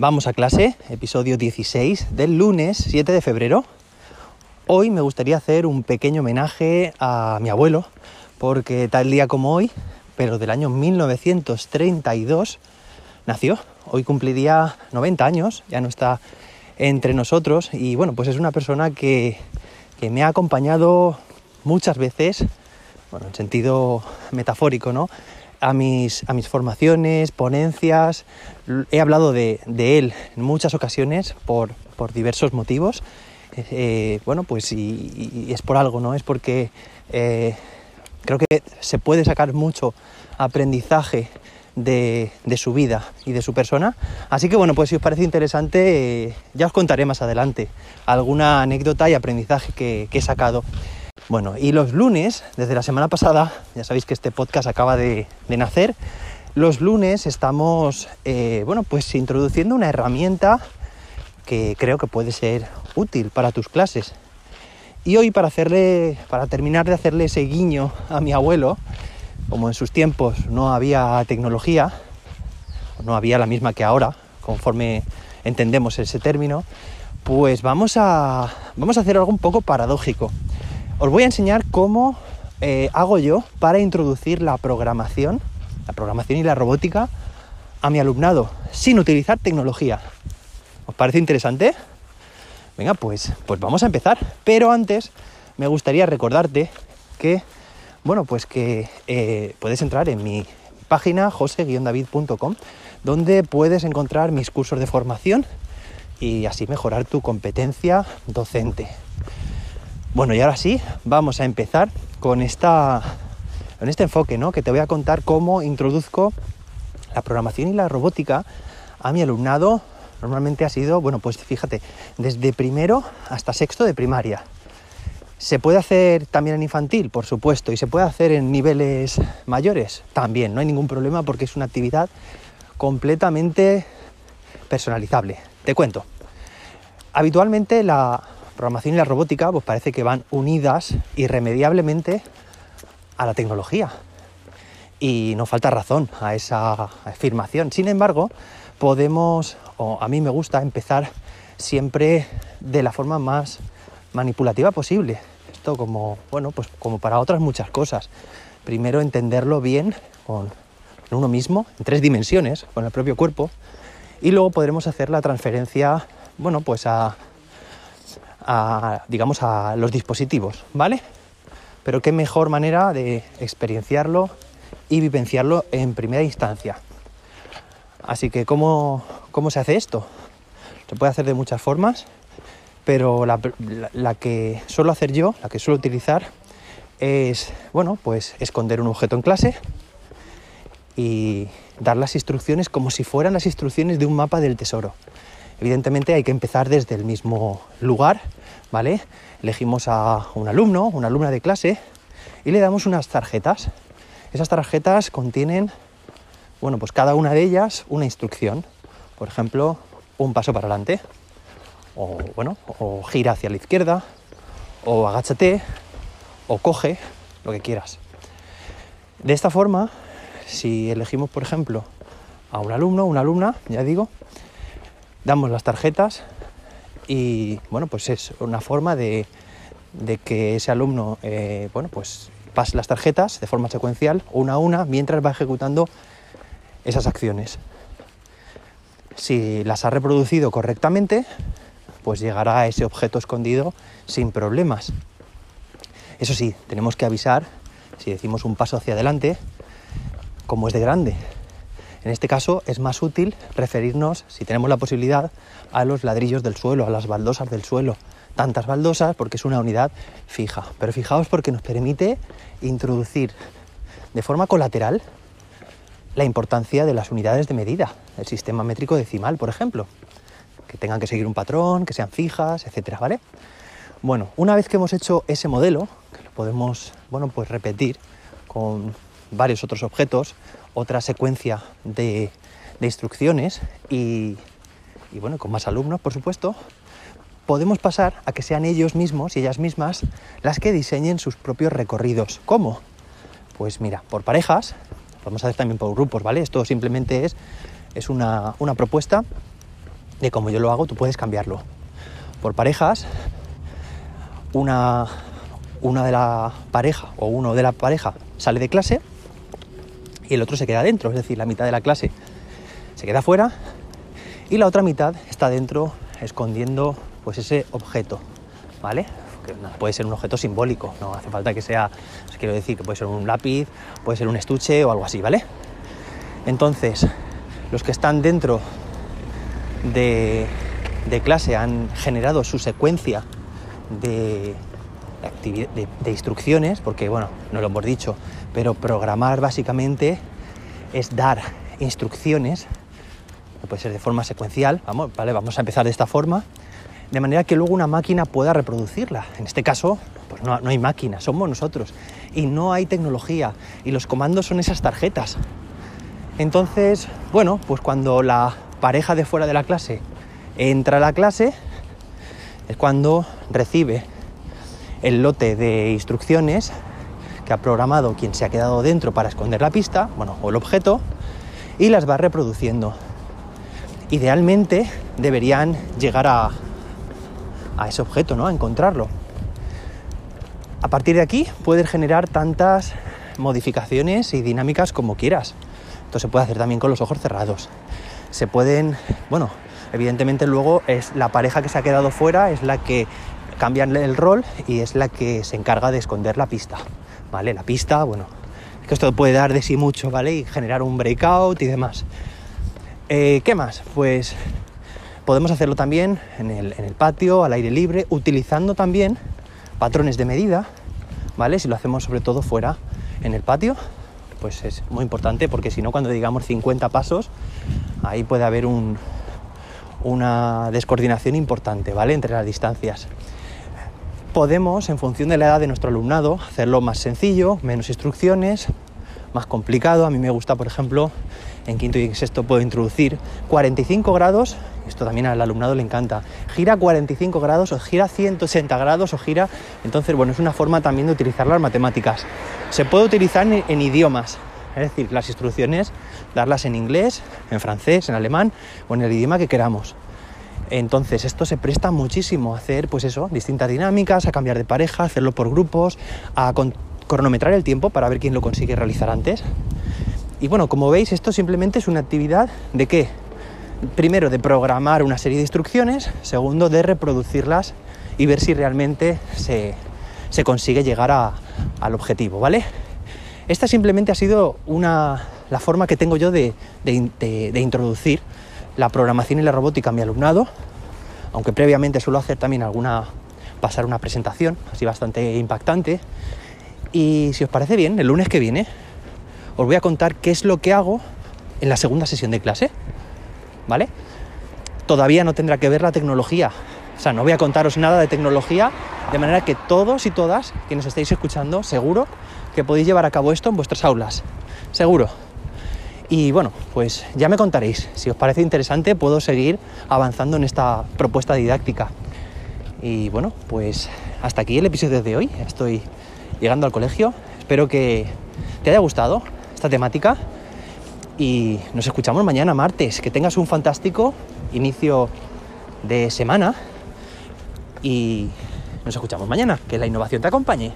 Vamos a clase, episodio 16 del lunes 7 de febrero. Hoy me gustaría hacer un pequeño homenaje a mi abuelo, porque tal día como hoy, pero del año 1932, nació. Hoy cumpliría 90 años, ya no está entre nosotros y bueno, pues es una persona que, que me ha acompañado muchas veces, bueno, en sentido metafórico, ¿no? A mis, a mis formaciones, ponencias. He hablado de, él en muchas ocasiones por, diversos motivos. Eh, bueno, pues y, es por algo, ¿no? Es porque eh, creo que se puede sacar mucho aprendizaje de, su vida y de su persona. Así que bueno, pues si os parece interesante, eh, ya os contaré más adelante alguna anécdota y aprendizaje que he sacado. Bueno, y los lunes, desde la semana pasada, ya sabéis que este podcast acaba de, nacer, los lunes estamos, eh, bueno, pues introduciendo una herramienta que creo que puede ser útil para tus clases. Y hoy para hacerle, para terminar de hacerle ese guiño a mi abuelo, como en sus tiempos no había tecnología, no había la misma que ahora, conforme entendemos ese término, pues vamos a, vamos a hacer algo un poco paradójico. Os voy a enseñar cómo eh, hago yo para introducir la programación, la programación y la robótica a mi alumnado sin utilizar tecnología. ¿Os parece interesante? Venga, pues, pues vamos a empezar. Pero antes me gustaría recordarte que, bueno, pues que eh, puedes entrar en mi página jose-david.com donde puedes encontrar mis cursos de formación y así mejorar tu competencia docente. Bueno, y ahora sí, vamos a empezar con, esta, con este enfoque, ¿no? Que te voy a contar cómo introduzco la programación y la robótica a mi alumnado. Normalmente ha sido, bueno, pues fíjate, desde primero hasta sexto de primaria. ¿Se puede hacer también en infantil? Por supuesto. ¿Y se puede hacer en niveles mayores? También, no hay ningún problema porque es una actividad completamente personalizable. Te cuento. Habitualmente la, programación y la robótica pues parece que van unidas irremediablemente a la tecnología. Y no falta razón a esa afirmación. Sin embargo, podemos, o a mí me gusta empezar siempre de la forma más manipulativa posible. Esto como, bueno, pues como para otras muchas cosas. Primero entenderlo bien con uno mismo, en tres dimensiones, con el propio cuerpo, y luego podremos hacer la transferencia, bueno, pues a a, digamos, a los dispositivos, ¿vale? Pero qué mejor manera de experienciarlo y vivenciarlo en primera instancia. Así que, ¿cómo, cómo se hace esto? Se puede hacer de muchas formas, pero la, la, que suelo hacer yo, la que suelo utilizar, es, bueno, pues esconder un objeto en clase y dar las instrucciones como si fueran las instrucciones de un mapa del tesoro. Evidentemente hay que empezar desde el mismo lugar, ¿vale? Elegimos a un alumno, una alumna de clase y le damos unas tarjetas. Esas tarjetas contienen, bueno, pues cada una de ellas una instrucción. Por ejemplo, un paso para adelante, o bueno, o gira hacia la izquierda, o agáchate, o coge, lo que quieras. De esta forma, si elegimos, por ejemplo, a un alumno, una alumna, ya digo, damos las tarjetas y bueno, pues es una forma de, que ese alumno eh, bueno, pues pase las tarjetas de forma secuencial, una a una, mientras va ejecutando esas acciones. Si las ha reproducido correctamente, pues llegará a ese objeto escondido sin problemas. Eso sí, tenemos que avisar si decimos un paso hacia adelante, como es de grande, en este caso es más útil referirnos, si tenemos la posibilidad, a los ladrillos del suelo, a las baldosas del suelo. Tantas baldosas porque es una unidad fija. Pero fijaos porque nos permite introducir de forma colateral la importancia de las unidades de medida, el sistema métrico decimal, por ejemplo, que tengan que seguir un patrón, que sean fijas, etcétera, ¿vale? Bueno, una vez que hemos hecho ese modelo, que lo podemos, bueno, pues repetir con varios otros objetos, otra secuencia de, instrucciones y, bueno, con más alumnos, por supuesto, podemos pasar a que sean ellos mismos y ellas mismas las que diseñen sus propios recorridos. ¿Cómo? Pues mira, por parejas, vamos a hacer también por grupos, ¿vale? Esto simplemente es, es una, una propuesta de cómo yo lo hago, tú puedes cambiarlo. Por parejas, una, una de la pareja o uno de la pareja sale de clase y el otro se queda dentro, es decir, la mitad de la clase se queda fuera y la otra mitad está dentro escondiendo pues ese objeto, ¿vale? Puede ser un objeto simbólico, no hace falta que sea, os quiero decir que puede ser un lápiz, puede ser un estuche o algo así, ¿vale? Entonces, los que están dentro de, de clase han generado su secuencia de, de, de, instrucciones, porque bueno, no lo hemos dicho, pero programar básicamente es dar instrucciones, puede ser de forma secuencial, vamos, ¿vale? vamos a empezar de esta forma, de manera que luego una máquina pueda reproducirla. En este caso, pues no hay máquina, somos nosotros, y no hay tecnología, y los comandos son esas tarjetas. Entonces, bueno, pues cuando la pareja de fuera de la clase entra a la clase, es cuando recibe el lote de instrucciones que ha programado quien se ha quedado dentro para esconder la pista, bueno, o el objeto, y las va reproduciendo. Idealmente deberían llegar a, a ese objeto, ¿no? A encontrarlo. A partir de aquí puedes generar tantas modificaciones y dinámicas como quieras. Esto se puede hacer también con los ojos cerrados. Se pueden, bueno, evidentemente luego es la pareja que se ha quedado fuera, es la que cambian el rol y es la que se encarga de esconder la pista, ¿vale? La pista, bueno, que esto puede dar de sí mucho, ¿vale? Y generar un breakout y demás. Eh, ¿Qué más? Pues podemos hacerlo también en el, en el patio, al aire libre, utilizando también patrones de medida, ¿vale? Si lo hacemos sobre todo fuera en el patio, pues es muy importante porque si no, cuando digamos 50 pasos, ahí puede haber un, una descoordinación importante, ¿vale? Entre las distancias podemos, en función de la edad de nuestro alumnado, hacerlo más sencillo, menos instrucciones, más complicado. A mí me gusta, por ejemplo, en quinto y en sexto puedo introducir 45 grados, esto también al alumnado le encanta, gira 45 grados o gira 180 grados o gira, entonces bueno, es una forma también de utilizar las matemáticas. Se puede utilizar en, en idiomas, es decir, las instrucciones, darlas en inglés, en francés, en alemán o en el idioma que queramos. Entonces esto se presta muchísimo a hacer, pues eso, distintas dinámicas, a cambiar de pareja, hacerlo por grupos, a cronometrar el tiempo para ver quién lo consigue realizar antes. Y bueno, como veis, esto simplemente es una actividad de qué? Primero, de programar una serie de instrucciones, segundo, de reproducirlas y ver si realmente se, se consigue llegar al objetivo, ¿vale? Esta simplemente ha sido una, la forma que tengo yo de, de introducir la programación y la robótica a mi alumnado, aunque previamente suelo hacer también alguna, pasar una presentación así bastante impactante. Y si os parece bien, el lunes que viene os voy a contar qué es lo que hago en la segunda sesión de clase, ¿vale? Todavía no tendrá que ver la tecnología, o sea, no voy a contaros nada de tecnología, de manera que todos y todas quienes estéis escuchando, seguro que podéis llevar a cabo esto en vuestras aulas, seguro. Y bueno, pues ya me contaréis. Si os parece interesante, puedo seguir avanzando en esta propuesta didáctica. Y bueno, pues hasta aquí el episodio de hoy. Estoy llegando al colegio. Espero que te haya gustado esta temática. Y nos escuchamos mañana martes. Que tengas un fantástico inicio de semana. Y nos escuchamos mañana. Que la innovación te acompañe.